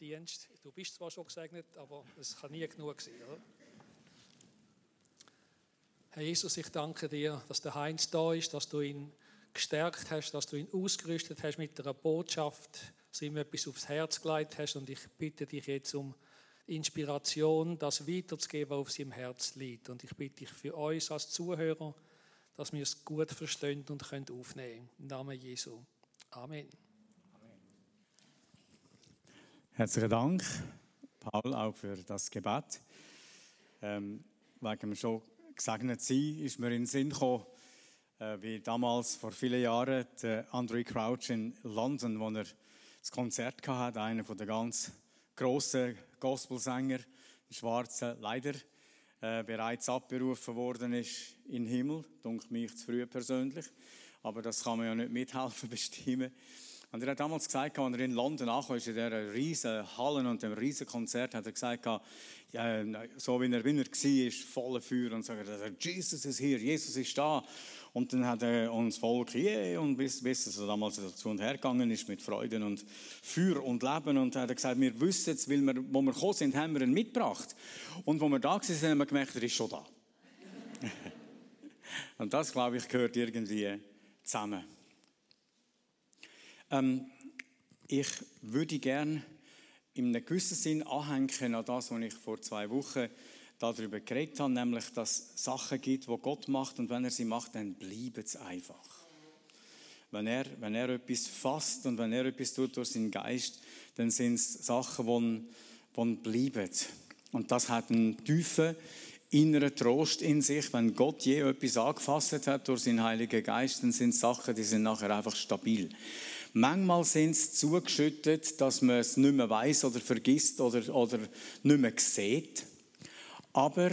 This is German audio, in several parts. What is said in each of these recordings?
Dienst. Du bist zwar schon gesegnet, aber es kann nie genug sein. Oder? Herr Jesus, ich danke dir, dass der Heinz da ist, dass du ihn gestärkt hast, dass du ihn ausgerüstet hast mit einer Botschaft, dass ihm etwas aufs Herz gelegt hast. Und ich bitte dich jetzt um Inspiration, das weiterzugeben, was auf seinem Herz liegt. Und ich bitte dich für uns als Zuhörer, dass wir es gut verstehen und können aufnehmen. Im Namen Jesu. Amen. Herzlichen Dank, Paul, auch für das Gebet. Ähm, wegen wir schon gesegnet sein, ist mir in den Sinn gekommen, äh, wie damals vor vielen Jahren der Andrew Crouch in London, wo er das Konzert hatte, einer der ganz grossen Gospelsänger, der Schwarze, leider äh, bereits abberufen worden ist in den Himmel. Dunkt mich zu früh persönlich, aber das kann man ja nicht mithelfen bestimmen. Und er hat damals gesagt, als er in London ankam, in dieser riesen Halle und dem riesen Konzert, hat er gesagt, ja, so wie er, wie er war, voller Feuer und sagt, Jesus ist hier, Jesus ist da. Und dann hat er uns Volk, yeah, und bis, bis es damals dazu und her gegangen ist mit Freuden und Feuer und Leben. Und er hat gesagt, wir wissen jetzt, weil wir, wo wir gekommen sind, haben wir ihn mitgebracht. Und wo wir da waren, haben wir gemerkt, er ist schon da. und das, glaube ich, gehört irgendwie zusammen. Ähm, ich würde gerne in einem gewissen Sinn anhängen an das, was ich vor zwei Wochen darüber geredet habe, nämlich, dass es Sachen gibt, die Gott macht und wenn er sie macht, dann bleibt es einfach. Wenn er, wenn er etwas fasst und wenn er etwas tut durch seinen Geist, dann sind es Sachen, die, die bleiben. Und das hat einen tiefen inneren Trost in sich. Wenn Gott je etwas angefasst hat durch seinen Heiligen Geist, dann sind es Sachen, die sind nachher einfach stabil. Manchmal sind sie zugeschüttet, dass man es nicht mehr weiß oder vergisst oder, oder nicht mehr sieht. Aber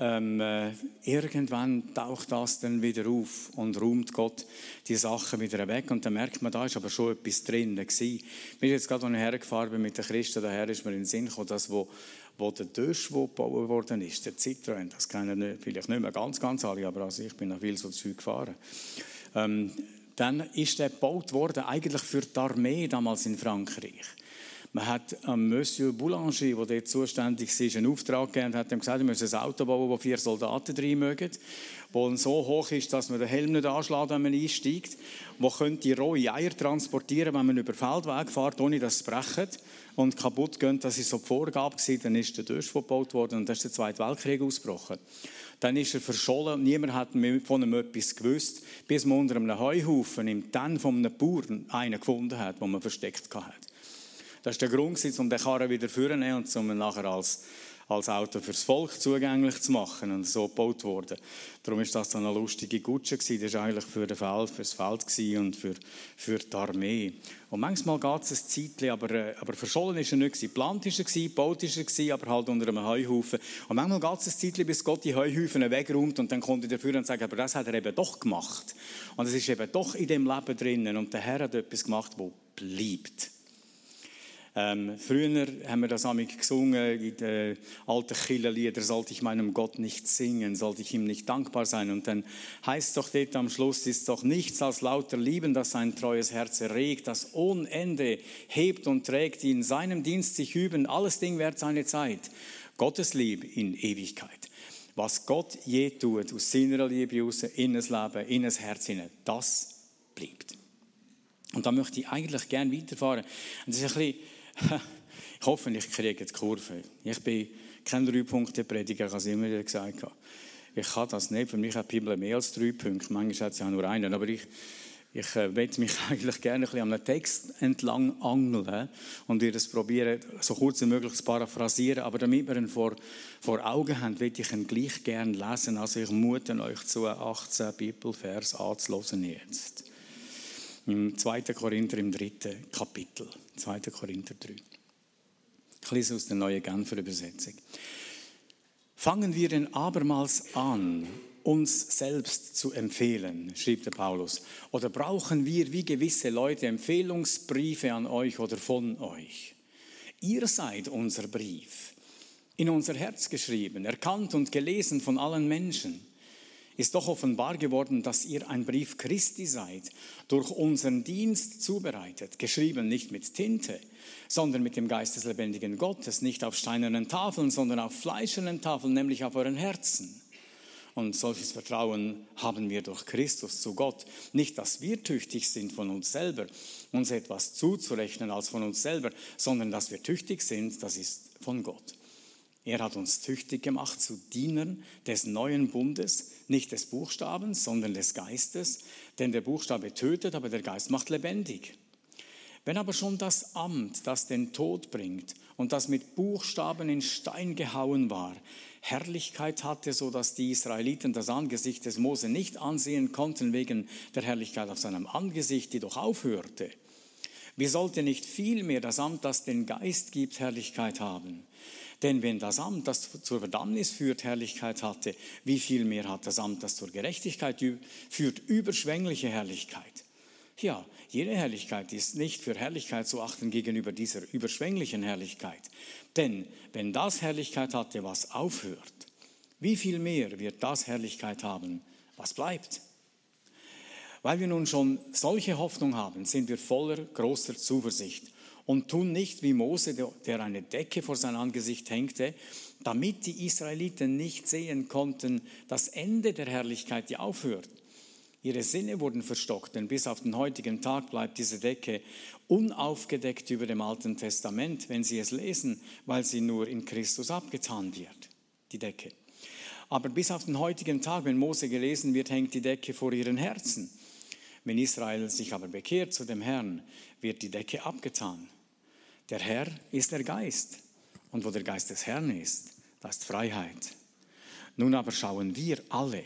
ähm, äh, irgendwann taucht das dann wieder auf und räumt Gott die Sachen wieder weg. Und dann merkt man, da ist aber schon etwas drin. Gewesen. Mir jetzt gerade, als hergefahren mit den Christen, daher ist mir in den Sinn gekommen, dass wo, wo der Dösch gebaut worden ist, der Citroën, das kennen vielleicht nicht mehr ganz, ganz alle, aber also ich bin noch viel so Zeug gefahren. Ähm, dann ist er gebaut worden, eigentlich für die Armee damals in Frankreich. Man hat am Monsieur Boulanger, der dort zuständig ist, einen Auftrag gegeben und hat ihm gesagt, wir müssen ein Auto bauen, wo vier Soldaten drin mögen, wo so hoch ist, dass man den Helm nicht anschlägt, wenn man einsteigt, wo könnte rohe Eier transportieren, wenn man über Feldweg fährt, ohne dass es brecht und kaputt gehen. Das war so die Vorgabe, dann ist der Durst gebaut worden und dann ist der Zweite Weltkrieg ausgebrochen. Dann ist er verschollen und niemand hat von ihm etwas gewusst, bis man unter einem Heuhaufen im Tann von einem Bauern einen gefunden hat, den man versteckt hat. Das war der Grund, um den Karren wieder vorzunehmen und um ihn nachher als als Auto fürs Volk zugänglich zu machen und so gebaut worden. Darum ist das dann eine lustige Gutsche gewesen. Das war eigentlich für das Feld, fürs Feld und für, für die Armee. Und manchmal geht es ein Zeitchen, aber, äh, aber verschollen ist er nicht Geplant ist er gebaut ist er aber halt unter einem Heuhaufen. Und manchmal geht es ein Zeitchen, bis Gott die Heuhaufen wegräumt und dann kommt er dafür und sagt, aber das hat er eben doch gemacht. Und es ist eben doch in dem Leben drinnen und der Herr hat etwas gemacht, wo bleibt. Ähm, früher haben wir das amig gesungen in den alten Killerlieder, sollte ich meinem Gott nicht singen, sollte ich ihm nicht dankbar sein. Und dann heißt doch dort am Schluss, ist doch nichts als lauter Lieben, das sein treues Herz erregt, das ohne Ende hebt und trägt, die in seinem Dienst sich üben, alles Ding wert seine Zeit. Gottes Liebe in Ewigkeit. Was Gott je tut, aus seiner Liebe raus, in das Leben, in das Herz hinein, das bleibt. Und da möchte ich eigentlich gerne weiterfahren. Und das ist ein bisschen ich hoffe, ich kriege die Kurve. Ich bin kein Drei-Punkte-Prediger, ich habe es immer wieder gesagt. Ich kann das nicht. Für mich hat die Bibel mehr als drei Punkte. Manchmal hat sie auch nur einen. Aber ich, ich äh, möchte mich eigentlich gerne ein bisschen an einem Text entlang angeln und wir das probieren, so kurz wie möglich zu paraphrasieren. Aber damit wir ihn vor, vor Augen haben, möchte ich ihn gleich gerne lesen. Also ich mute euch zu, 18 Bibelvers anzuhören jetzt im 2. Korinther im dritten Kapitel. 2. Korinther 3. Ich lese aus der neuen Genfer Übersetzung. Fangen wir denn abermals an, uns selbst zu empfehlen, schrieb der Paulus. Oder brauchen wir wie gewisse Leute Empfehlungsbriefe an euch oder von euch? Ihr seid unser Brief, in unser Herz geschrieben, erkannt und gelesen von allen Menschen. Ist doch offenbar geworden, dass ihr ein Brief Christi seid, durch unseren Dienst zubereitet, geschrieben nicht mit Tinte, sondern mit dem Geist des lebendigen Gottes, nicht auf steinernen Tafeln, sondern auf fleischernen Tafeln, nämlich auf euren Herzen. Und solches Vertrauen haben wir durch Christus zu Gott. Nicht, dass wir tüchtig sind von uns selber, uns etwas zuzurechnen als von uns selber, sondern dass wir tüchtig sind, das ist von Gott. Er hat uns tüchtig gemacht zu Dienern des neuen Bundes, nicht des Buchstabens, sondern des Geistes, denn der Buchstabe tötet, aber der Geist macht lebendig. Wenn aber schon das Amt, das den Tod bringt und das mit Buchstaben in Stein gehauen war, Herrlichkeit hatte, so dass die Israeliten das Angesicht des Mose nicht ansehen konnten wegen der Herrlichkeit auf seinem Angesicht, die doch aufhörte, wie sollte nicht vielmehr das Amt, das den Geist gibt, Herrlichkeit haben? Denn wenn das Amt, das zur Verdammnis führt, Herrlichkeit hatte, wie viel mehr hat das Amt, das zur Gerechtigkeit führt, überschwängliche Herrlichkeit? Ja, jede Herrlichkeit ist nicht für Herrlichkeit zu achten gegenüber dieser überschwänglichen Herrlichkeit. Denn wenn das Herrlichkeit hatte, was aufhört, wie viel mehr wird das Herrlichkeit haben, was bleibt? Weil wir nun schon solche Hoffnung haben, sind wir voller großer Zuversicht und tun nicht wie Mose, der eine Decke vor sein Angesicht hängte, damit die Israeliten nicht sehen konnten das Ende der Herrlichkeit, die aufhört. Ihre Sinne wurden verstockt, denn bis auf den heutigen Tag bleibt diese Decke unaufgedeckt über dem Alten Testament, wenn Sie es lesen, weil sie nur in Christus abgetan wird, die Decke. Aber bis auf den heutigen Tag, wenn Mose gelesen wird, hängt die Decke vor ihren Herzen. Wenn Israel sich aber bekehrt zu dem Herrn, wird die Decke abgetan. Der Herr ist der Geist. Und wo der Geist des Herrn ist, da ist Freiheit. Nun aber schauen wir alle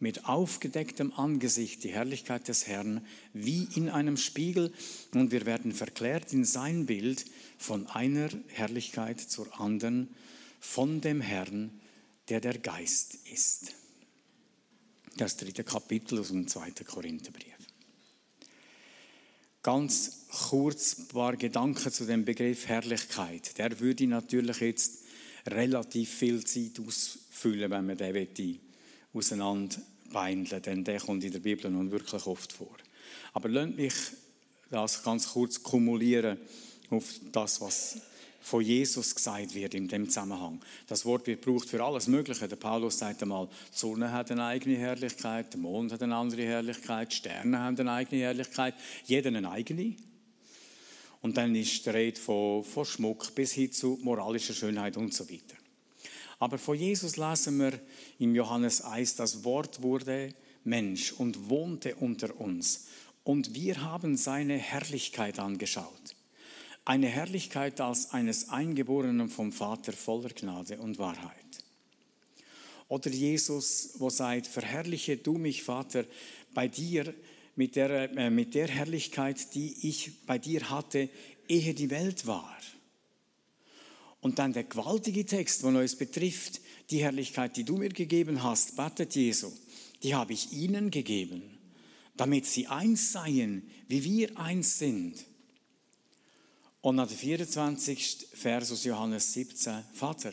mit aufgedecktem Angesicht die Herrlichkeit des Herrn wie in einem Spiegel und wir werden verklärt in sein Bild von einer Herrlichkeit zur anderen, von dem Herrn, der der Geist ist. Das dritte Kapitel aus dem zweiten Korintherbrief. Ganz kurz ein paar Gedanken zu dem Begriff Herrlichkeit. Der würde natürlich jetzt relativ viel Zeit ausfüllen, wenn man den auseinanderbeindeln denn der kommt in der Bibel nun wirklich oft vor. Aber lasst mich das ganz kurz kumulieren auf das, was von Jesus gesagt wird in dem Zusammenhang. Das Wort wird gebraucht für alles Mögliche. Der Paulus sagt einmal, die Sonne hat eine eigene Herrlichkeit, der Mond hat eine andere Herrlichkeit, die Sterne haben eine eigene Herrlichkeit, jeder eine eigene. Und dann ist die Rede von, von Schmuck bis hin zu moralischer Schönheit und so weiter. Aber von Jesus lesen wir im Johannes 1, das Wort wurde Mensch und wohnte unter uns. Und wir haben seine Herrlichkeit angeschaut eine Herrlichkeit als eines Eingeborenen vom Vater voller Gnade und Wahrheit. Oder Jesus, wo sagt, verherrliche du mich, Vater, bei dir mit der, äh, mit der Herrlichkeit, die ich bei dir hatte, ehe die Welt war. Und dann der gewaltige Text, der uns betrifft, die Herrlichkeit, die du mir gegeben hast, betet Jesu, die habe ich ihnen gegeben, damit sie eins seien, wie wir eins sind. Und nach dem 24. Vers aus Johannes 17, Vater,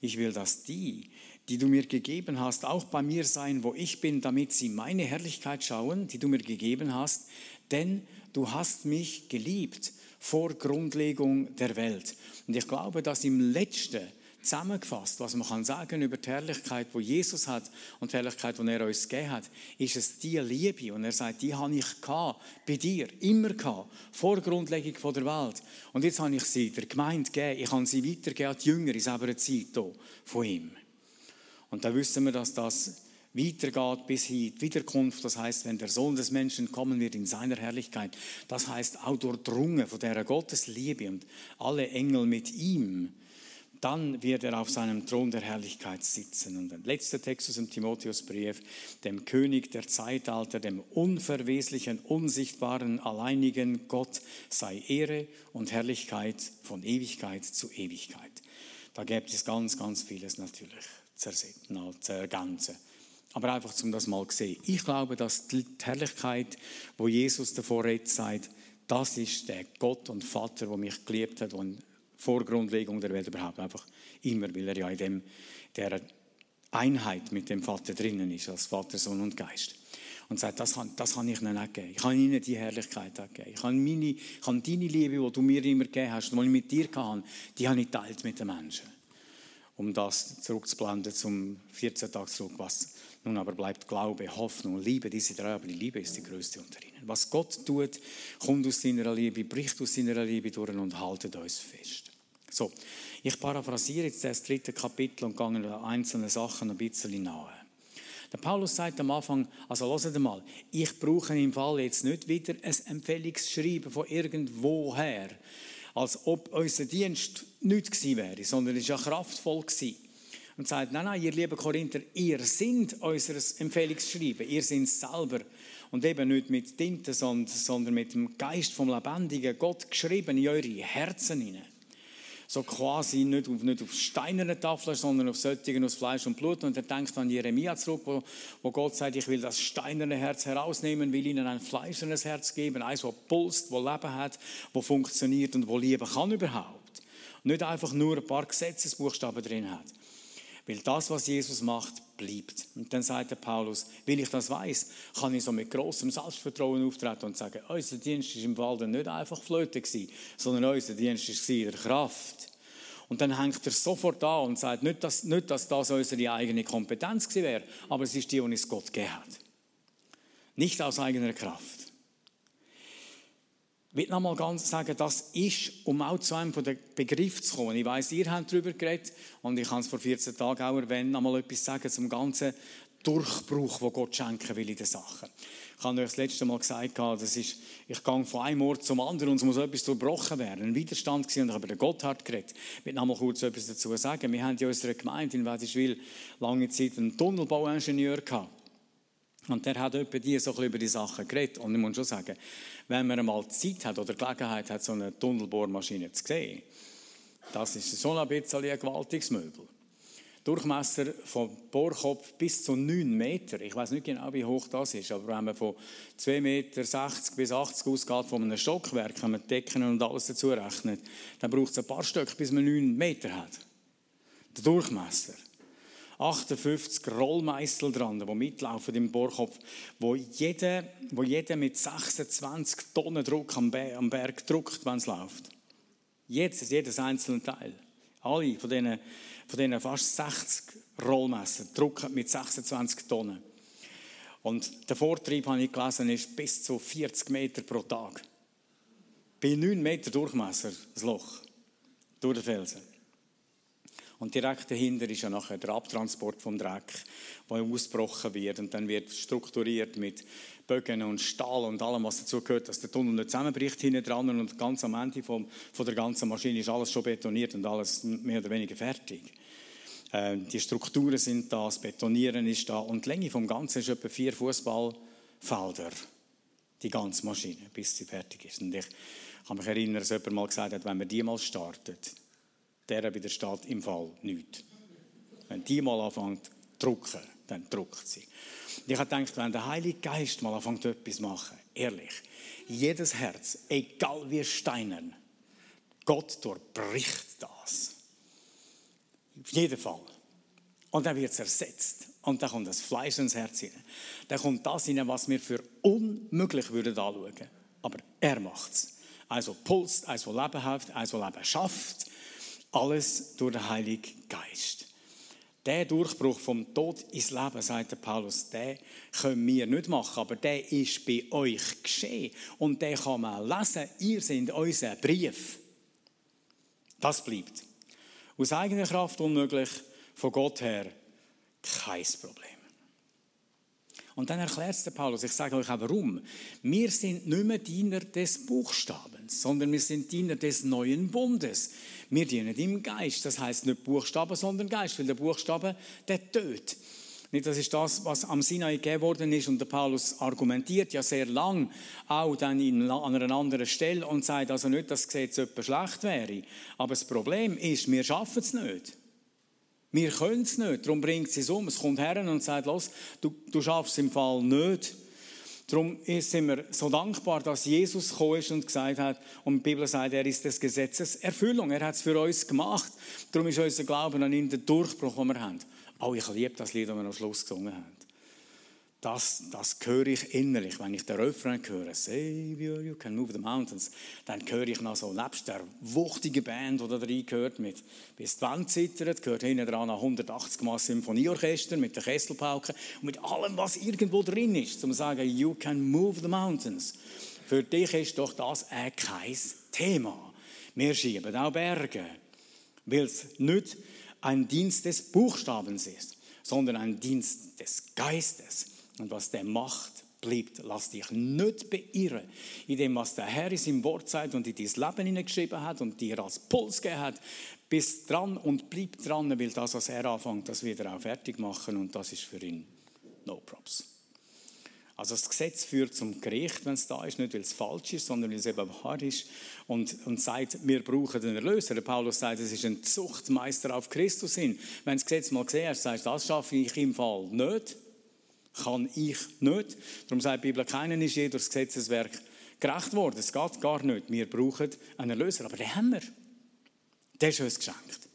ich will, dass die, die du mir gegeben hast, auch bei mir sein, wo ich bin, damit sie meine Herrlichkeit schauen, die du mir gegeben hast, denn du hast mich geliebt vor Grundlegung der Welt. Und ich glaube, dass im letzten zusammengefasst, was man kann sagen über die Herrlichkeit, wo Jesus hat und die Herrlichkeit, die er uns gegeben hat, ist es die Liebe. Und er sagt, die habe ich bei dir, immer gehabt, vor Grundlegung der Welt. Und jetzt habe ich sie der Gemeinde gegeben, ich habe sie weitergegeben an die Jünger in selber Zeit von ihm. Und da wissen wir, dass das weitergeht bis hin die Wiederkunft. Das heißt, wenn der Sohn des Menschen kommen wird in seiner Herrlichkeit, das heißt auch durchdrungen von der Gottesliebe und alle Engel mit ihm dann wird er auf seinem Thron der Herrlichkeit sitzen. Und der letzte Text aus dem Timotheusbrief, dem König der Zeitalter, dem unverweslichen, unsichtbaren, alleinigen Gott sei Ehre und Herrlichkeit von Ewigkeit zu Ewigkeit. Da gibt es ganz, ganz vieles natürlich zu ergänzen. Aber einfach, um das mal zu sehen. Ich glaube, dass die Herrlichkeit, wo Jesus davor redet, sagt, das ist der Gott und Vater, der mich geliebt hat und vor Grundlegung der Welt überhaupt. Einfach immer, weil er ja in dem, der Einheit mit dem Vater drinnen ist, als Vater, Sohn und Geist. Und sagt, das, das kann ich ihnen nicht geben. Ich kann ihnen die Herrlichkeit geben. Ich kann, meine, ich kann deine Liebe, die du mir immer gegeben hast, die ich mit dir hatte, die habe ich geteilt mit den Menschen. Um das zurückzublenden zum 14 Tag zurück, was nun aber bleibt Glaube, Hoffnung, Liebe, diese drei, aber die Liebe ist die größte unter ihnen. Was Gott tut, kommt aus seiner Liebe, bricht aus seiner Liebe durch und haltet uns fest. So, ich paraphrasiere jetzt das dritte Kapitel und gehe einzelne Sachen ein bisschen nahe. Der Paulus sagt am Anfang, also hört mal, ich brauche im Fall jetzt nicht wieder ein Empfehlungsschreiben von irgendwoher, als ob unser Dienst nicht gewesen wäre, sondern es war ja kraftvoll gewesen. Und sagt, nein, nein, ihr lieben Korinther, ihr seid unser Empfehlungsschreiben, ihr seid es selber. Und eben nicht mit Tinte, sondern mit dem Geist vom lebendigen Gott geschrieben in eure Herzen hinein so quasi nicht auf, nicht auf steinerne Tafeln, sondern auf solchen aus Fleisch und Blut. Und er denkt an Jeremia zurück, wo, wo Gott sagt, ich will das steinerne Herz herausnehmen, will ihnen ein fleischernes Herz geben, eins, das pulst, das Leben hat, das funktioniert und wo lieben kann überhaupt. nicht einfach nur ein paar Gesetzesbuchstaben drin hat. Weil das, was Jesus macht, bleibt. Und dann sagt der Paulus, weil ich das weiß, kann ich so mit großem Selbstvertrauen auftreten und sagen, unser Dienst ist im Walden nicht einfach Flöte gewesen, sondern unser Dienst ist der Kraft. Und dann hängt er sofort an und sagt, nicht, dass, nicht, dass das unsere eigene Kompetenz gewesen wäre, aber es ist die, die uns Gott gegeben hat. Nicht aus eigener Kraft. Ich will noch mal ganz sagen, das ist, um auch zu einem von den Begriffen zu kommen. Ich weiß, ihr habt darüber geredet und ich kann es vor 14 Tagen auch erwähnen, noch mal etwas sagen zum ganzen Durchbruch, den Gott schenken will in den Sachen. Ich habe euch das letzte Mal gesagt, das ist, ich gehe von einem Ort zum anderen und es muss etwas durchbrochen werden. Ein Widerstand gewesen und ich habe über den Gotthard geredet. Ich will noch mal kurz etwas dazu sagen. Wir haben in unserer Gemeinde in Wädischwil lange Zeit einen Tunnelbauingenieur gehabt. Und der hat etwa die so über die Sachen geredet. Und ich muss schon sagen, wenn man einmal Zeit hat oder Gelegenheit hat, so eine Tunnelbohrmaschine zu sehen, das ist schon ein bisschen ein gewaltiges Möbel. Durchmesser vom Bohrkopf bis zu 9 Meter. Ich weiß nicht genau, wie hoch das ist, aber wenn man von 2,60 Meter bis 80 ausgeht von einem Stockwerk, wenn man Decken und alles dazu rechnet, dann braucht es ein paar Stück, bis man 9 Meter hat. Der Durchmesser. 58 Rollmeißel dran, die mitlaufen im Bohrkopf, wo jeder, wo jeder mit 26 Tonnen Druck am, Berg druckt, wenn es läuft. Jedes, jedes einzelne Teil. Alle von diesen, von diesen fast 60 Rollmesser drucken mit 26 Tonnen. Und der Vortrieb, habe ich gelesen, ist bis zu 40 Meter pro Tag. Bei 9 Meter Durchmesser, das Loch, durch den Felsen. Und direkt dahinter ist ja nachher der Abtransport vom Dreck, der ausgebrochen wird. Und dann wird strukturiert mit Bögen und Stahl und allem, was dazu gehört, dass der Tunnel nicht zusammenbricht hinten dran. Und ganz am Ende vom, von der ganzen Maschine ist alles schon betoniert und alles mehr oder weniger fertig. Äh, die Strukturen sind da, das Betonieren ist da. Und die Länge vom Ganzen ist etwa vier Fußballfelder. Die ganze Maschine, bis sie fertig ist. Und ich kann mich erinnern, dass jemand mal gesagt hat, wenn man die mal startet, der widersteht im Fall nichts. Wenn die mal anfängt zu drucken, dann druckt sie. Und ich habe gedacht, wenn der Heilige Geist mal anfängt etwas zu machen, ehrlich, jedes Herz, egal wie steinern, Gott durchbricht das. Auf jeden Fall. Und dann wird es ersetzt. Und dann kommt das Fleisch ins Herz hinein. Dann kommt das hinein, was wir für unmöglich würden anschauen. Aber er macht es. Also pulst, also Leben hat, also Leben schafft, alles durch den Heiligen Geist. Der Durchbruch vom Tod ins Leben, sagt Paulus, den können wir nicht machen, aber der ist bei euch geschehen. Und den kann man lesen. Ihr seid unser Brief. Das bleibt. Aus eigener Kraft unmöglich, von Gott her kein Problem. Und dann erklärt es der Paulus, ich sage euch auch warum. Wir sind nicht mehr Diener des Buchstabens, sondern wir sind Diener des neuen Bundes. Wir dienen im Geist. Das heißt nicht Buchstaben, sondern Geist, weil der Buchstabe, der tötet. Das ist das, was am Sinai gegeben worden ist. Und der Paulus argumentiert ja sehr lang, auch dann in, an einer anderen Stelle und sagt also nicht, dass das Gesetz etwas schlecht wäre. Aber das Problem ist, wir schaffen es nicht. Wir können es nicht, darum bringt es um. Es kommt her und sagt, los, du, du schaffst es im Fall nicht. Darum sind wir so dankbar, dass Jesus gekommen ist und gesagt hat, und die Bibel sagt, er ist des Gesetzes Erfüllung. Er hat es für uns gemacht. Darum ist unser Glauben an ihn der Durchbruch, den wir haben. Oh, ich liebe das Lied, das wir am Schluss gesungen haben. Das, das höre ich innerlich, wenn ich den Refrain höre, Savior, you can move the mountains, dann höre ich noch so, nebst der wuchtigen Band, die da reingehört, mit bis die Wand zittert, gehört hinten dran ein 180 Mal Symphonieorchester mit der Kesselpauke und mit allem, was irgendwo drin ist, um zu sagen, you can move the mountains. Für dich ist doch das ein kein Thema. Wir schieben auch Berge, weil es nicht ein Dienst des Buchstabens ist, sondern ein Dienst des Geistes. Und was der macht, bleibt. Lass dich nicht beirren in dem, was der Herr in seinem Wort sagt und in dein Leben hineingeschrieben hat und dir als Puls gegeben hat. Bist dran und bleib dran, weil das, was er anfängt, das wird er auch fertig machen und das ist für ihn no props. Also das Gesetz führt zum Gericht, wenn es da ist, nicht weil es falsch ist, sondern weil es eben wahr ist und, und sagt, wir brauchen den Erlöser. Der Paulus sagt, es ist ein Zuchtmeister auf Christus hin. Wenn du das Gesetz mal gesehen hast, sagst du, das schaffe ich im Fall nicht kann ich nicht. Darum sagt die Bibel, keinen ist je durch Gesetzeswerk gerecht worden. Es geht gar nicht. Wir brauchen einen Erlöser. Aber den haben wir. Der ist uns geschenkt.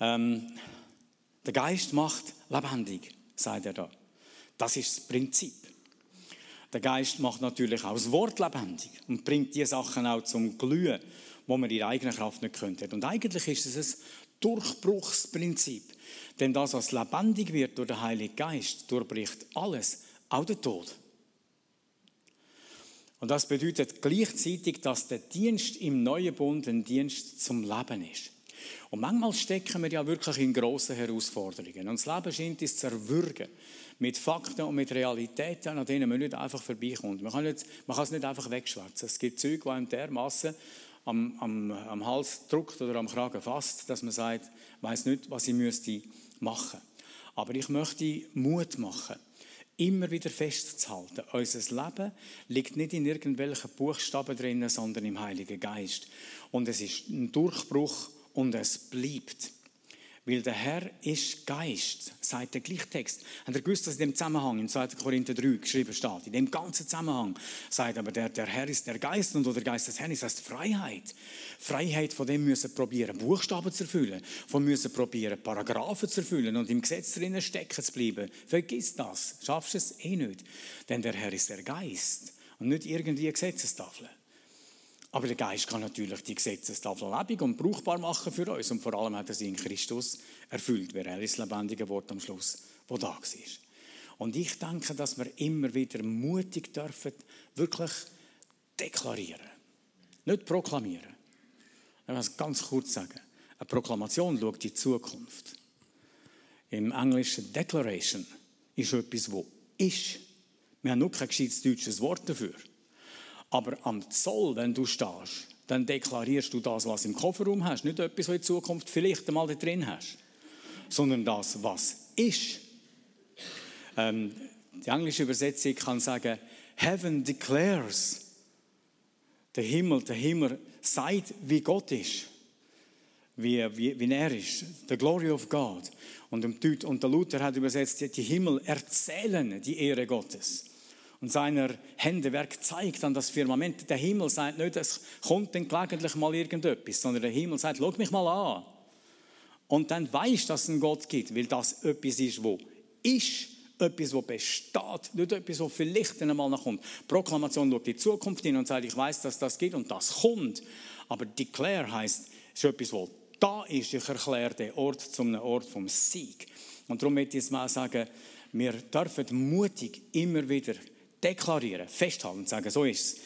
Ähm, der Geist macht lebendig, sagt er da. Das ist das Prinzip. Der Geist macht natürlich auch das Wort lebendig und bringt die Sachen auch zum Glühen, wo man in eigener Kraft nicht könnte. Und eigentlich ist es ein Durchbruchsprinzip. Denn das, was lebendig wird durch den Heiligen Geist, durchbricht alles, auch den Tod. Und das bedeutet gleichzeitig, dass der Dienst im neuen Bund ein Dienst zum Leben ist. Und manchmal stecken wir ja wirklich in grossen Herausforderungen. Und das Leben scheint uns zu erwürgen mit Fakten und mit Realitäten, an denen man nicht einfach vorbeikommt. Man kann, nicht, man kann es nicht einfach wegschwätzen. Es gibt Züge, die einem dermassen am, am, am Hals drückt oder am Kragen fasst, dass man sagt, ich weiß nicht, was ich müsste machen. Aber ich möchte Mut machen, immer wieder festzuhalten. Unser Leben liegt nicht in irgendwelchen Buchstaben drin, sondern im Heiligen Geist. Und es ist ein Durchbruch und es bleibt. Weil der Herr ist Geist, sagt der Gleichtext. Habt ihr gewusst, dass in dem Zusammenhang, in 2. Korinther 3 geschrieben steht, in dem ganzen Zusammenhang, sagt aber der, der Herr ist der Geist und der Geist des Herrn ist heißt Freiheit. Freiheit, von dem müssen probieren, Buchstaben zu erfüllen, von müssen probieren, Paragraphen zu erfüllen und im Gesetz drinnen stecken zu bleiben. Vergiss das, schaffst es eh nicht. Denn der Herr ist der Geist und nicht irgendwie Gesetzestafeln. Aber der Geist kann natürlich die Gesetzestafel lebendig und brauchbar machen für uns. Und vor allem hat er sie in Christus erfüllt, wer er das lebendige Wort am Schluss, wo da war. Und ich denke, dass wir immer wieder mutig dürfen, wirklich deklarieren. Nicht proklamieren. Ich will es ganz kurz sagen. Eine Proklamation schaut die Zukunft. Im Englischen Declaration ist etwas, wo ist. Wir haben noch kein gescheites deutsches Wort dafür. Aber am Zoll, wenn du stehst, dann deklarierst du das, was im Kofferraum hast. Nicht etwas, was in Zukunft vielleicht einmal da drin hast, sondern das, was ist. Ähm, die englische Übersetzung kann sagen, Heaven declares. Der Himmel, der Himmel sagt, wie Gott ist. Wie, wie, wie er ist. The glory of God. Und, und der Luther hat übersetzt, die Himmel erzählen die Ehre Gottes und seiner Händewerk zeigt an das Firmament. Der Himmel sagt nicht, es kommt dann gelegentlich mal irgendetwas, sondern der Himmel sagt, schau mich mal an. Und dann weißt, dass es einen Gott gibt, weil das etwas ist, wo ist, etwas, wo besteht, nicht etwas, wo vielleicht einmal noch kommt. Proklamation schaut die Zukunft hin und sagt, ich weiß, dass das gibt und das kommt. Aber Declare heißt, es ist etwas, wo da ist. Ich erkläre den Ort zu einem Ort vom Sieg. Und darum möchte ich jetzt mal sagen, wir dürfen mutig immer wieder deklarieren, festhalten und sagen, so ist es.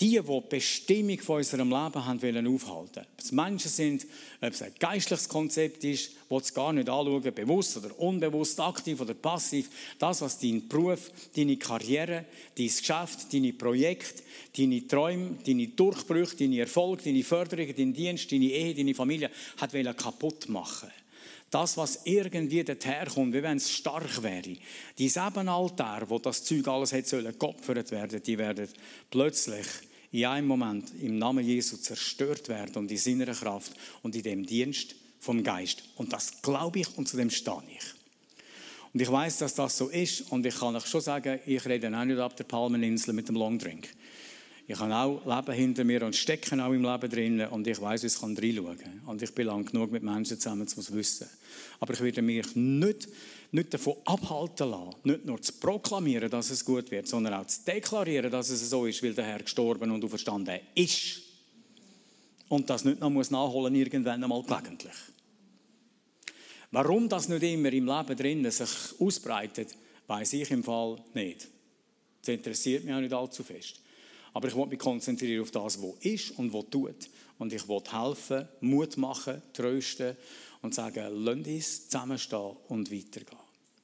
Die, die die Bestimmung von unserem Leben haben wollen aufhalten. Ob es Menschen sind, ob es ein geistliches Konzept ist, die es gar nicht anschauen, bewusst oder unbewusst, aktiv oder passiv. Das, was dein Beruf, deine Karriere, dein Geschäft, deine Projekte, deine Träume, deine Durchbrüche, deine Erfolge, deine Förderung, dein Dienst, deine Ehe, deine Familie hat kaputt machen das, was irgendwie dorthin wie wenn es stark wäre. Die sieben Altäre, wo das Zeug alles hätte sollen geopfert werden, die werden plötzlich in einem Moment im Namen Jesu zerstört werden und in seiner Kraft und in dem Dienst vom Geist. Und das glaube ich und zu dem stehe ich. Und ich weiß, dass das so ist und ich kann euch schon sagen, ich rede auch nicht ab der Palmeninsel mit dem Longdrink. Ich habe auch Leben hinter mir und stecke auch im Leben drin und ich weiß, es kann reinschauen. Und ich bin lang genug mit Menschen zusammen, um es wissen. Aber ich werde mich nicht, nicht davon abhalten lassen, nicht nur zu proklamieren, dass es gut wird, sondern auch zu deklarieren, dass es so ist, weil der Herr gestorben und auferstanden ist. Und das nicht noch muss nachholen irgendwann einmal gelegentlich. Warum das nicht immer im Leben drinnen sich ausbreitet, weiß ich im Fall nicht. Das interessiert mich auch nicht allzu fest. Aber ich will mich konzentrieren auf das, was ist und was tut. Und ich will helfen, Mut machen, trösten und sagen, lasst uns zusammenstehen und weitergehen.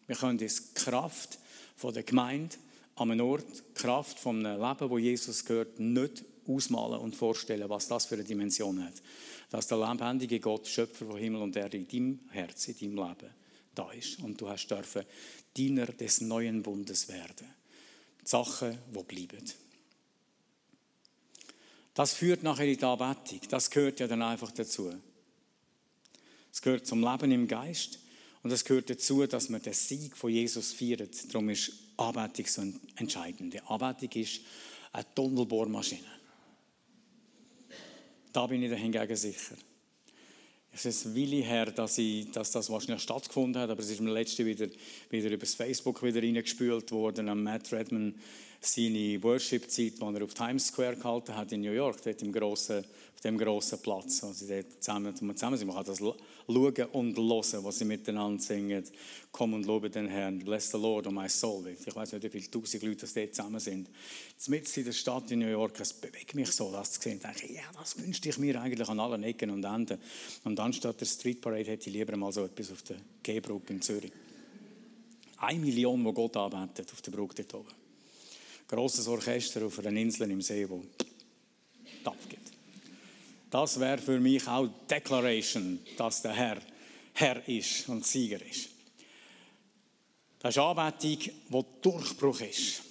Wir können uns Kraft von der Gemeinde an einem Ort, Kraft von einem Leben, wo Jesus gehört, nicht ausmalen und vorstellen, was das für eine Dimension hat. Dass der lebendige Gott, Schöpfer von Himmel und Erde, in deinem Herz, in deinem Leben da ist. Und du hast dürfen Diener des neuen Bundes werden. Die Sachen, die bleiben. Das führt nachher in die Anbetung. Das gehört ja dann einfach dazu. Es gehört zum Leben im Geist und es gehört dazu, dass man den Sieg von Jesus feiert. Darum ist Anbetung so entscheidend. Die Anbetung ist eine Tunnelbohrmaschine. Da bin ich hingegen sicher. Es ist Weile her, dass, ich, dass das wahrscheinlich stattgefunden hat, aber es ist mir letzte wieder, wieder über Facebook wieder reingespült worden. Am Matt Redman seine Worship-Zeit, die er auf Times Square gehalten hat in New York, dort im grossen, auf dem grossen Platz, wo sie dort zusammen, zusammen sind. Man kann das schauen und hören, was sie miteinander singen. Komm und lobe den Herrn, bless the Lord, oh my soul. Ich weiß nicht, wie viele tausend Leute dort zusammen sind. Mitten in der Stadt in New York, es bewegt mich so, das zu sehen. Ich denke, ja, das wünschte ich mir eigentlich an allen Ecken und Enden. Und anstatt der Street Parade hätte ich lieber mal so etwas auf der G-Brücke in Zürich. Eine Million, die Gott arbeitet auf der Brücke dort oben grosses Orchester auf einer Insel im See, wo Dampf gibt. Das wäre für mich auch Declaration, dass der Herr Herr ist und Sieger ist. Das ist Anbetung, die Durchbruch ist.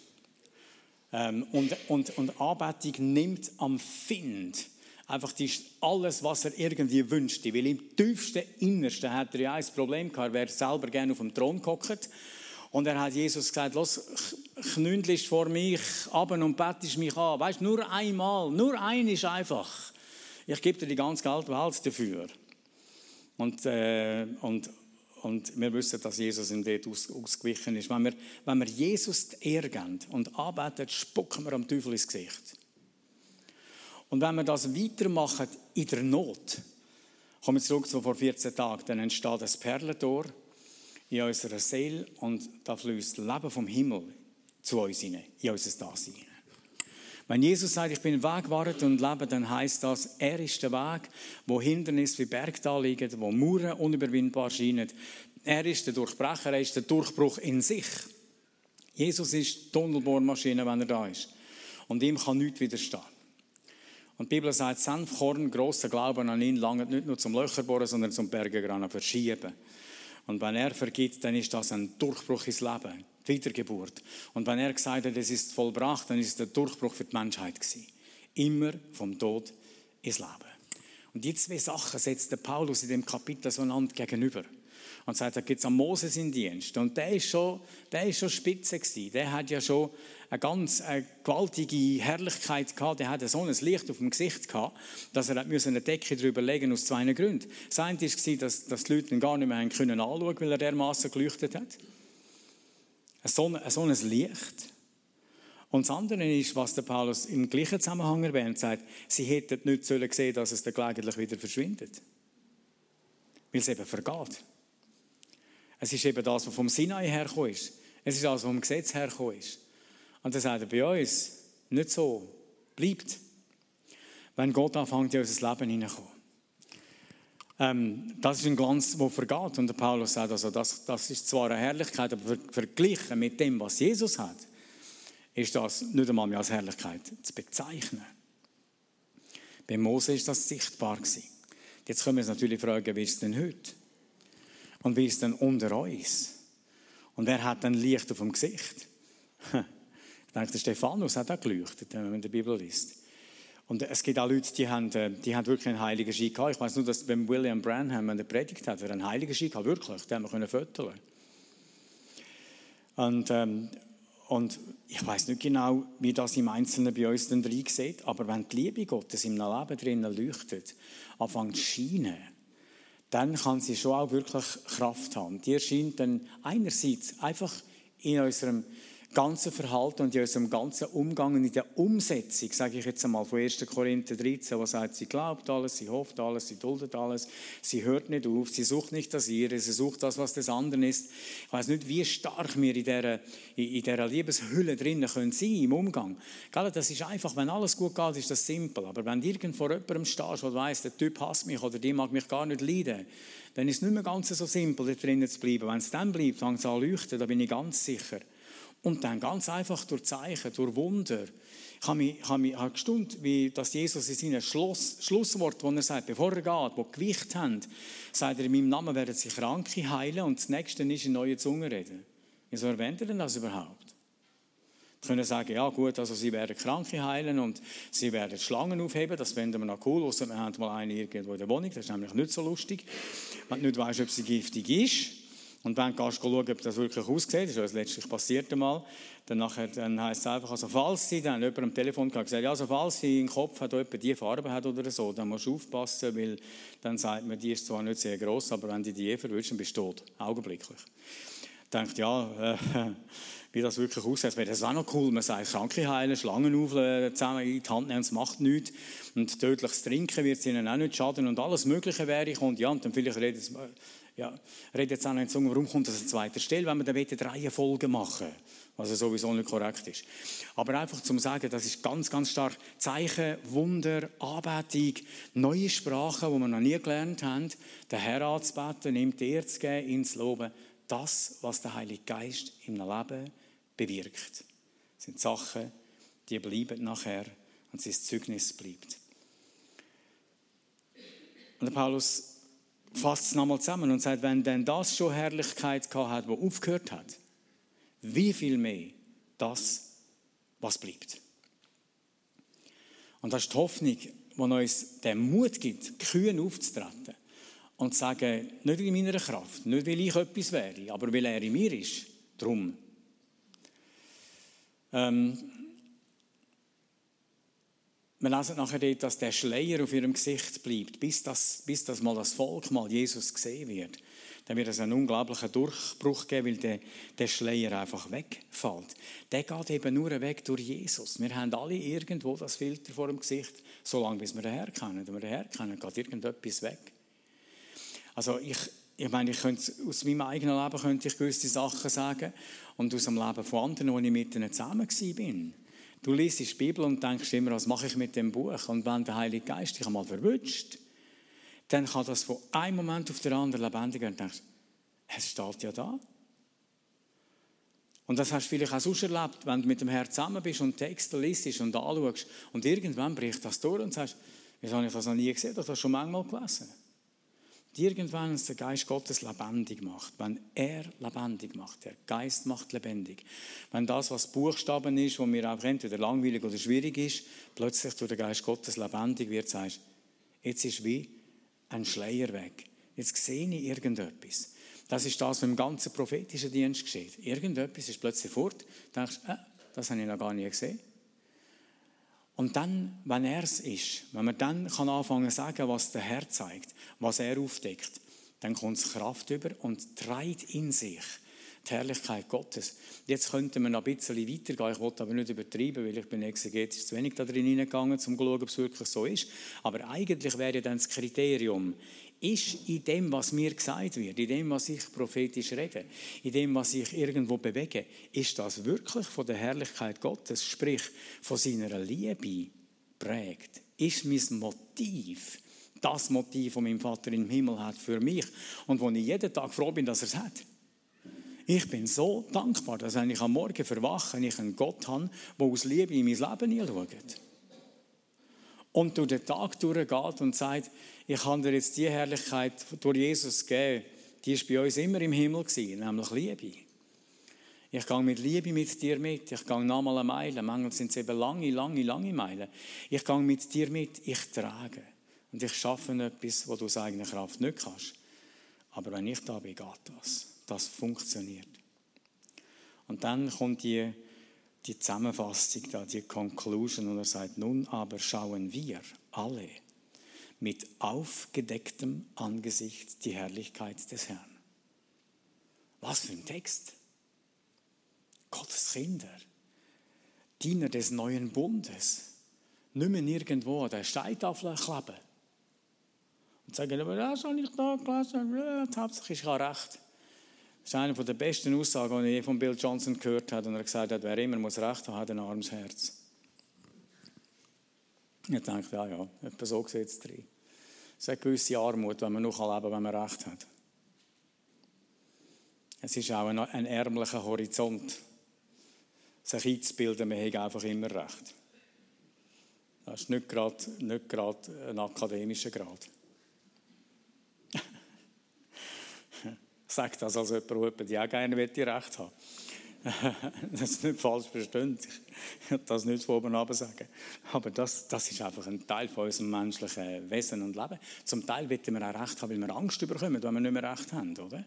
Ähm, und, und, und Anbetung nimmt am Find einfach alles, was er irgendwie wünscht. Weil im tiefsten Innersten hat er ja ein Problem gehabt, wer selber gerne auf dem Thron guckt und er hat Jesus gesagt, los, knündelst vor mich ab und bettest mich an. Weißt nur einmal, nur ein ist einfach. Ich gebe dir die ganze Welt dafür. Und, äh, und, und wir wissen, dass Jesus in dort aus, ausgewichen ist. Wenn wir, wenn wir Jesus die und arbeiten, spucken wir am Teufel ins Gesicht. Und wenn wir das weitermachen in der Not, kommen wir zurück zu vor 14 Tagen, dann entsteht ein Perlentor in unserer Seele und da fließt Leben vom Himmel zu uns hinein, in unser Dasein. Wenn Jesus sagt, ich bin Wegwart und lebe, dann heißt das, er ist der Weg, wo Hindernisse wie Berg da liegen, wo Mauern unüberwindbar scheinen. Er ist der Durchbrecher, er ist der Durchbruch in sich. Jesus ist die Tunnelbohrmaschine, wenn er da ist. Und ihm kann nichts widerstehen. Und die Bibel sagt, Senfkorn, grosser Glauben an ihn, lange nicht nur zum Löcherbohren, sondern zum Bergegran verschieben. Und wenn er vergibt, dann ist das ein Durchbruch ins Leben, Wiedergeburt. Und wenn er gesagt hat, es ist vollbracht, dann ist der Durchbruch für die Menschheit gewesen. Immer vom Tod ins Leben. Und die zwei Sachen setzt der Paulus in dem Kapitel so einander gegenüber. Und sagt, da gibt es am Moses in Dienst. Und der ist schon, der ist schon spitze gewesen. Der hat ja schon eine ganz eine gewaltige Herrlichkeit gehabt. Der hatte so ein Licht auf dem Gesicht gehabt, dass er eine Decke darüber legen aus zwei Gründen. Das eine war, dass, dass die Leute ihn gar nicht mehr anschauen können weil er dermaßen geleuchtet hat. So ein, so ein Licht. Und das andere ist, was der Paulus im gleichen Zusammenhang erwähnt, sagt, sie hätten nicht sollen sehen, dass es dann gelegentlich wieder verschwindet. Weil es eben vergeht. Es ist eben das, was vom Sinai hergekommen ist. Es ist das, was vom Gesetz hergekommen ist. Und dann sagt er bei uns, nicht so, bleibt. Wenn Gott anfängt, in unser Leben hineinzukommen. Ähm, das ist ein Glanz, der vergeht. Und der Paulus sagt, also, das, das ist zwar eine Herrlichkeit, aber verglichen mit dem, was Jesus hat, ist das nicht einmal mehr als Herrlichkeit zu bezeichnen. Bei Mose ist das sichtbar gewesen. Jetzt können wir uns natürlich fragen, wie ist es denn heute? Und wie ist es denn unter uns? Und wer hat dann Licht auf dem Gesicht? denke, der Stephanus hat auch geleuchtet, wenn man in der Bibel liest. Und es gibt auch Leute, die haben, äh, die haben wirklich einen heiligen Schein gehabt. Ich weiß nur, dass beim William Branham, wenn er predigt hat, er einen heiligen Schein gehabt, wirklich, den haben wir föteln. Und, ähm, Und ich weiß nicht genau, wie das im Einzelnen bei uns dann sieht, aber wenn die Liebe Gottes im Leben drinnen leuchtet, anfängt zu scheinen, dann kann sie schon auch wirklich Kraft haben. Die erscheint dann einerseits einfach in unserem ganzen Verhalten und in unserem ganzen Umgang und in der Umsetzung, sage ich jetzt einmal, von 1. Korinther 13, wo sagt, sie glaubt alles, sie hofft alles, sie duldet alles, sie hört nicht auf, sie sucht nicht das ihre, sie sucht das, was des anderen ist. Ich weiß nicht, wie stark wir in dieser, in dieser Liebeshülle drinnen können sein im Umgang. Das ist einfach, wenn alles gut geht, ist das simpel. Aber wenn du irgend vor jemandem stehst, du weißt, der Typ hasst mich oder die mag mich gar nicht leiden, dann ist es nicht mehr ganz so simpel, da drinnen zu bleiben. Wenn es dann bleibt, fängt es an leuchten, da bin ich ganz sicher. Und dann ganz einfach durch Zeichen, durch Wunder. Ich habe mich, habe mich habe gestaunt, wie das Jesus in seinem Schluss, Schlusswort, wo er sagt, bevor er geht, wo Gewicht haben, sagt er, in meinem Namen werden sich Kranke heilen und das Nächste ist in neue Zungen reden. Wieso erwähnt er denn das überhaupt? Sie können sagen, ja gut, also sie werden Kranke heilen und sie werden Schlangen aufheben, das finden wir noch cool, außer wir haben mal eine irgendwo in der Wohnung, das ist nämlich nicht so lustig, wenn du nicht weißt, ob sie giftig ist. Und dann kannst du schauen, ob das wirklich aussieht. Das ist letztlich passiert einmal. Dann, nachher, dann heisst es einfach, also falls sie dann jemand am Telefon gesagt ja, also falls sie im Kopf hat, jemand diese Farbe hat oder so, dann musst du aufpassen, weil dann sagt man, die ist zwar nicht sehr groß, aber wenn die die verwünscht, dann bist du tot. Augenblicklich. Denkt, ja, äh, wie das wirklich aussieht. Wäre das auch noch cool. Man sagt, Kranke heilen, Schlangen auflösen, zusammen in die Hand nehmen, es macht nichts. Und tödliches Trinken wird ihnen auch nicht schaden. Und alles Mögliche wäre ich. Und ja, und dann vielleicht redet es ja, redet jetzt auch noch in Zunge, warum kommt das an zweiter Stelle, wenn wir dann drei Folgen machen was ja sowieso nicht korrekt ist. Aber einfach zum sagen, das ist ganz, ganz stark Zeichen, Wunder, Anbetung, neue Sprachen, die wir noch nie gelernt haben, den Herr anzubeten, ihm die zu geben, ihn zu loben. Das, was der Heilige Geist im Leben bewirkt, sind Sachen, die bleiben nachher und sein Zeugnis bleibt. Und der Paulus fasst es nochmal zusammen und sagt, wenn denn das schon Herrlichkeit gehabt hat, wo aufgehört hat, wie viel mehr das, was bleibt. Und das ist die Hoffnung, die uns den Mut gibt, kühn aufzutreten und zu sagen, nicht in meiner Kraft, nicht weil ich etwas wäre, aber weil er in mir ist. Drum. Ähm, wir lesen nachher dort, dass der Schleier auf ihrem Gesicht bleibt, bis das, bis das mal das Volk mal Jesus gesehen wird. Dann wird es einen unglaublichen Durchbruch geben, weil der, der Schleier einfach wegfällt. Der geht eben nur weg durch Jesus. Wir haben alle irgendwo das Filter vor dem Gesicht, solange bis wir den Herr kennen. Wenn wir den Herr kennen, geht irgendetwas weg. Also ich, ich meine, ich könnte, aus meinem eigenen Leben könnte ich gewisse Sachen sagen und aus dem Leben von anderen, wo ich mit ihnen zusammen war. Du liest die Bibel und denkst immer, was mache ich mit dem Buch? Und wenn der Heilige Geist dich einmal verwünscht, dann kann das von einem Moment auf den anderen lebendig werden und denkst, es steht ja da. Und das hast du vielleicht auch sonst erlebt, wenn du mit dem Herrn zusammen bist und Texte liest und anschaust und irgendwann bricht das durch und sagst, wieso habe ich das noch nie gesehen? Das hast du schon manchmal gelesen irgendwann uns der Geist Gottes lebendig macht, wenn er lebendig macht, der Geist macht lebendig, wenn das, was Buchstaben ist, wo mir auch entweder langweilig oder schwierig ist, plötzlich durch den Geist Gottes lebendig wird, sagst jetzt ist wie ein Schleier weg. Jetzt sehe ich irgendetwas. Das ist das, was im ganzen prophetischen Dienst geschieht. Irgendetwas ist plötzlich fort. Du denkst, äh, das habe ich noch gar nie gesehen. Und dann, wenn er es ist, wenn man dann kann anfangen zu sagen, was der Herr zeigt, was er aufdeckt, dann kommt Kraft über und treibt in sich die Herrlichkeit Gottes. Jetzt könnten wir noch ein bisschen weitergehen. Ich wollte aber nicht übertreiben, weil ich bin exegetisch zu wenig da drin hineingegangen, um zu schauen, ob es wirklich so ist. Aber eigentlich wäre dann das Kriterium, ist in dem, was mir gesagt wird, in dem, was ich prophetisch rede, in dem, was ich irgendwo bewege, ist das wirklich von der Herrlichkeit Gottes, sprich von seiner Liebe prägt? Ist mein Motiv das Motiv, das mein Vater im Himmel hat für mich und wo ich jeden Tag froh bin, dass er es hat? Ich bin so dankbar, dass wenn ich am Morgen verwache, ich einen Gott habe, der aus Liebe in mein Leben hinschaut. Und durch den Tag durchgeht und sagt, ich kann dir jetzt die Herrlichkeit durch Jesus geben, die ist bei uns immer im Himmel gewesen, nämlich Liebe. Ich gehe mit Liebe mit dir mit. Ich gehe nochmal eine Meile. Manchmal sind es eben lange, lange, lange Meilen. Ich gehe mit dir mit. Ich trage. Und ich schaffe etwas, was du aus eigener Kraft nicht kannst. Aber wenn ich da bin, geht das. Das funktioniert. Und dann kommt die, die Zusammenfassung da, die Conclusion, und er sagt, nun aber schauen wir alle mit aufgedecktem Angesicht die Herrlichkeit des Herrn. Was für ein Text. Gottes Kinder, Diener des neuen Bundes, nicht mehr irgendwo an der Steintafel kleben und sagen, das habe ich da gelesen, hauptsächlich ich habe recht. Das ist eine der besten Aussagen, die ich je von Bill Johnson gehört habe. Und er gesagt hat, wer immer muss Recht haben, hat ein armes Herz. Ich dachte, ja, ja, etwa so sieht es drin. Es eine gewisse Armut, wenn man noch leben kann, wenn man Recht hat. Es ist auch ein, ein ärmlicher Horizont, sich einzubilden, man hat einfach immer Recht. Das ist nicht gerade, nicht gerade ein akademischer Grad. Sage das als jemand, der auch gerne Recht haben das ist nicht falsch verstanden. Ich will das nicht von oben sagen. Aber das, das ist einfach ein Teil von unserem menschlichen Wesen und Leben. Zum Teil wollen wir auch Recht haben, weil wir Angst bekommen, wenn wir nicht mehr Recht haben. Oder?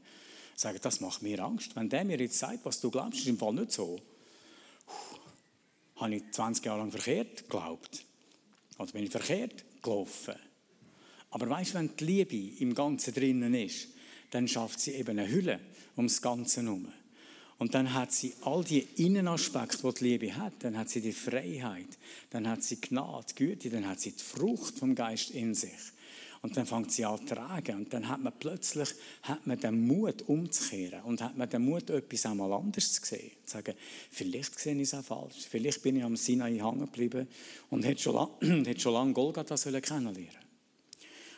Sagen, das macht mir Angst. Wenn der mir jetzt sagt, was du glaubst, ist im Fall nicht so. Habe ich 20 Jahre lang verkehrt geglaubt? Oder bin ich verkehrt gelaufen? Aber weißt du, wenn die Liebe im Ganzen drinnen ist, dann schafft sie eben eine Hülle ums Ganze herum. Und dann hat sie all die Innenaspekte, die die Liebe hat. Dann hat sie die Freiheit, dann hat sie Gnade, Güte, dann hat sie die Frucht vom Geist in sich. Und dann fängt sie an zu tragen. Und dann hat man plötzlich hat man den Mut umzukehren. Und hat man den Mut, etwas einmal anders zu sehen. Zu sagen, vielleicht sehe ich es auch falsch. Vielleicht bin ich am Sinai hängen geblieben und hätte schon lange, schon lange Golgatha kennenlernen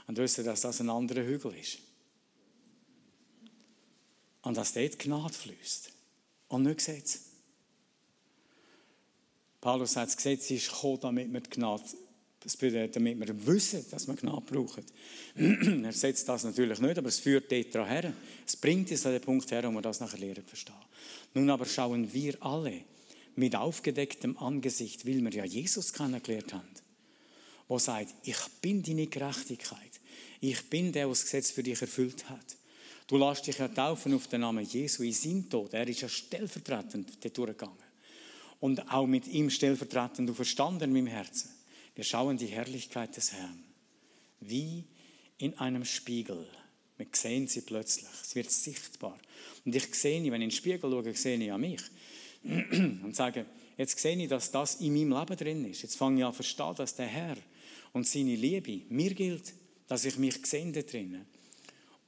Und wissen, dass das ein anderer Hügel ist. Und dass dort Gnade fließt. Und nicht Gesetz. Paulus sagt, das Gesetz ist gekommen, damit wir die Gnade, damit wir wissen, dass wir Gnade brauchen. er setzt das natürlich nicht, aber es führt dort her. Es bringt uns an den Punkt her, wo wir das nachher lernen verstehen. Nun aber schauen wir alle mit aufgedecktem Angesicht, weil wir ja Jesus kennengelernt haben, wo sagt, ich bin deine Gerechtigkeit. Ich bin der, der das Gesetz für dich erfüllt hat. Du lässt dich ja taufen auf den Namen Jesu in seinem Tod. Er ist ja stellvertretend dort durchgegangen. Und auch mit ihm stellvertretend du verstanden in Herzen. Wir schauen die Herrlichkeit des Herrn. Wie in einem Spiegel. Wir sehen sie plötzlich. Es wird sichtbar. Und ich sehe, wenn ich in den Spiegel schaue, sehe ich an mich. Und sage, jetzt sehe ich, dass das in meinem Leben drin ist. Jetzt fange ich an zu verstehen, dass der Herr und seine Liebe mir gilt, dass ich mich sehe da drinnen.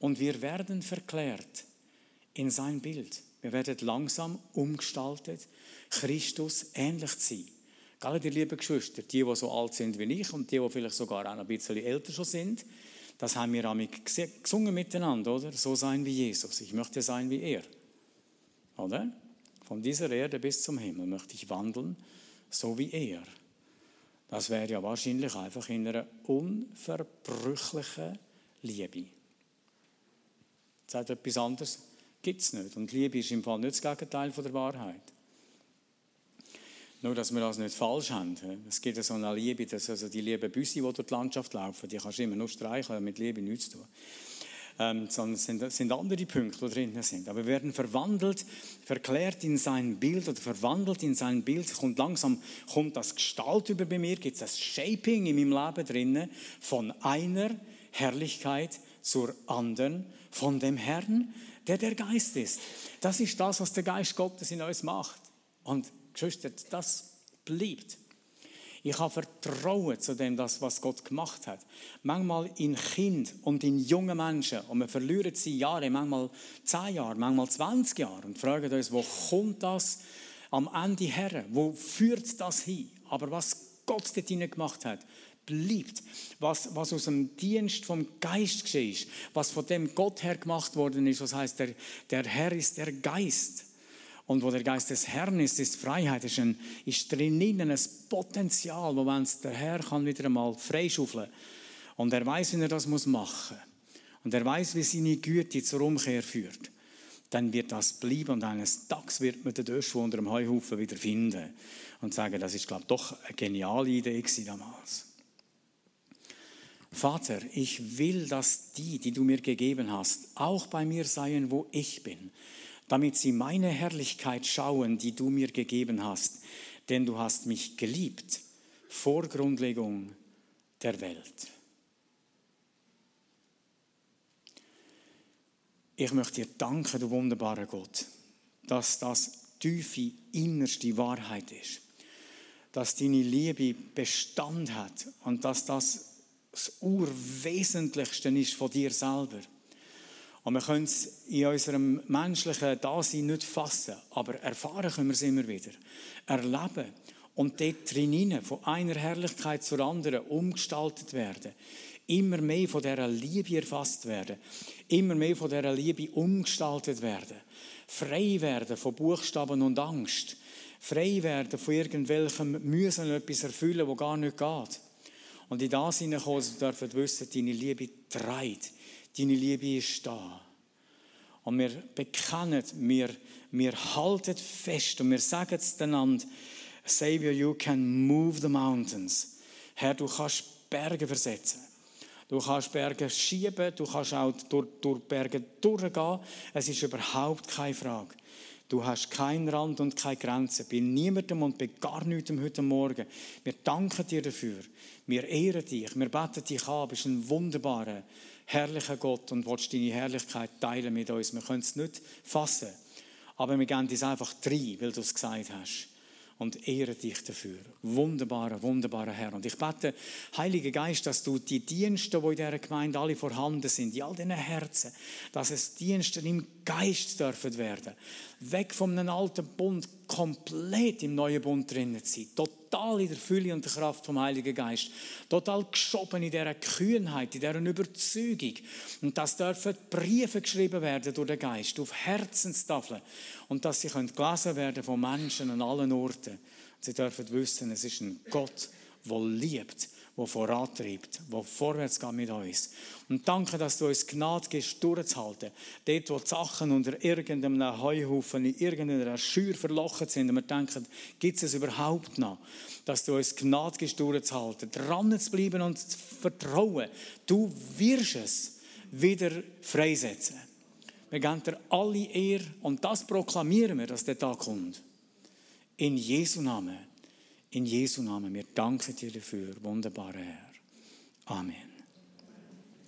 Und wir werden verklärt in sein Bild. Wir werden langsam umgestaltet, Christus ähnlich zu sein. Alle die lieben Geschwister, die, die so alt sind wie ich und die, die vielleicht sogar auch ein bisschen älter schon sind, das haben wir amig gesungen miteinander, oder? So sein wie Jesus. Ich möchte sein wie er. Oder? Von dieser Erde bis zum Himmel möchte ich wandeln, so wie er. Das wäre ja wahrscheinlich einfach in einer unverbrüchlichen Liebe sagt etwas anderes, gibt es nicht. Und Liebe ist im Fall nicht das Gegenteil von der Wahrheit. Nur, dass wir das nicht falsch haben. Es gibt so eine Liebe, dass also die lieben Büsse, die durch die Landschaft laufen, die kannst du immer nur streichen, mit Liebe nichts zu tun. Ähm, sondern es sind, sind andere Punkte, die drin sind. Aber wir werden verwandelt, verklärt in sein Bild oder verwandelt in sein Bild. Kommt langsam kommt das Gestalt über bei mir, gibt es das Shaping in meinem Leben drin von einer Herrlichkeit zur anderen von dem Herrn, der der Geist ist. Das ist das, was der Geist Gottes in uns macht. Und Geschwister, das bleibt. Ich habe Vertrauen zu dem, das, was Gott gemacht hat. Manchmal in Kind und in jungen Menschen. Und wir verlieren sie Jahre, manchmal zehn Jahre, manchmal 20 Jahre. Und fragen uns, wo kommt das am Ende her? Wo führt das hin? Aber was Gott dort gemacht hat, bleibt, was, was aus dem Dienst vom Geist geschieht, was von dem Gott her gemacht worden ist, was heißt, der, der Herr ist der Geist. Und wo der Geist des Herrn ist, ist Freiheit, ist, ein, ist drinnen ein Potenzial, wo wenn der Herr kann wieder einmal freischaufeln. Und er weiß, wie er das muss machen. Und er weiß, wie seine Güte zur Umkehr führt, dann wird das bleiben und eines Tages wird man den Döschel unter dem Heuhaufen wieder finden und sagen, das ist, glaube ich, doch eine geniale Idee damals. Vater, ich will, dass die, die du mir gegeben hast, auch bei mir seien, wo ich bin, damit sie meine Herrlichkeit schauen, die du mir gegeben hast, denn du hast mich geliebt vor Grundlegung der Welt. Ich möchte dir danken, du wunderbarer Gott, dass das tiefe, innerste Wahrheit ist. Dass deine Liebe Bestand hat und dass das das Urwesentlichste ist von dir selber. Und wir können es in unserem menschlichen Dasein nicht fassen, aber erfahren können wir es immer wieder. Erleben und dort drinnen von einer Herrlichkeit zur anderen umgestaltet werden. Immer mehr von dieser Liebe erfasst werden. Immer mehr von dieser Liebe umgestaltet werden. Frei werden von Buchstaben und Angst. Frei werden von irgendwelchem Müssen etwas erfüllen, wo gar nicht geht. Und in das hineinkommen, sie dürfen wissen, deine Liebe treibt. Deine Liebe ist da. Und wir bekennen, wir, wir halten fest und wir sagen es einander, Savior, you can move the mountains. Herr, du kannst Berge versetzen. Du kannst Berge schieben, du kannst auch durch, durch Berge durchgehen. Es ist überhaupt keine Frage. Du hast keinen Rand und keine Grenze. Bei niemandem und bei gar niemandem heute Morgen. Wir danken dir dafür. Wir ehren dich. Wir beten dich an. Du bist ein wunderbarer, herrlicher Gott und willst deine Herrlichkeit teilen mit uns. Wir können es nicht fassen. Aber wir gehen es einfach rein, weil du es gesagt hast und ehre dich dafür. Wunderbarer, wunderbarer Herr. Und ich bete, Heiliger Geist, dass du die Dienste, die in dieser Gemeinde alle vorhanden sind, in all diesen Herzen, dass es Dienste im Geist dürfen werden. Weg von einem alten Bund, komplett im neuen Bund drinnen zu sein. Total in der Fülle und der Kraft vom Heiligen Geist. Total geschoben in dieser Kühnheit, in dieser Überzeugung. Und dass dürfen Briefe geschrieben werden durch den Geist auf Herzenstafeln. Und dass sie gelesen werden von Menschen an allen Orten. Sie dürfen wissen, es ist ein Gott, der liebt der vorantreibt, der vorwärts geht mit uns. Und danke, dass du uns Gnade gibst, durchzuhalten. Dort, wo die Sachen unter irgendeinem Heuhaufen, in irgendeiner Schür verlochen sind und wir denken, gibt es es überhaupt noch? Dass du uns Gnade gibst, durchzuhalten, dran zu bleiben und zu vertrauen. Du wirst es wieder freisetzen. Wir geben dir alle Ehre und das proklamieren wir, dass der Tag kommt. In Jesu Namen. In Jesu Namen, wir danken dir dafür, wunderbarer Herr. Amen.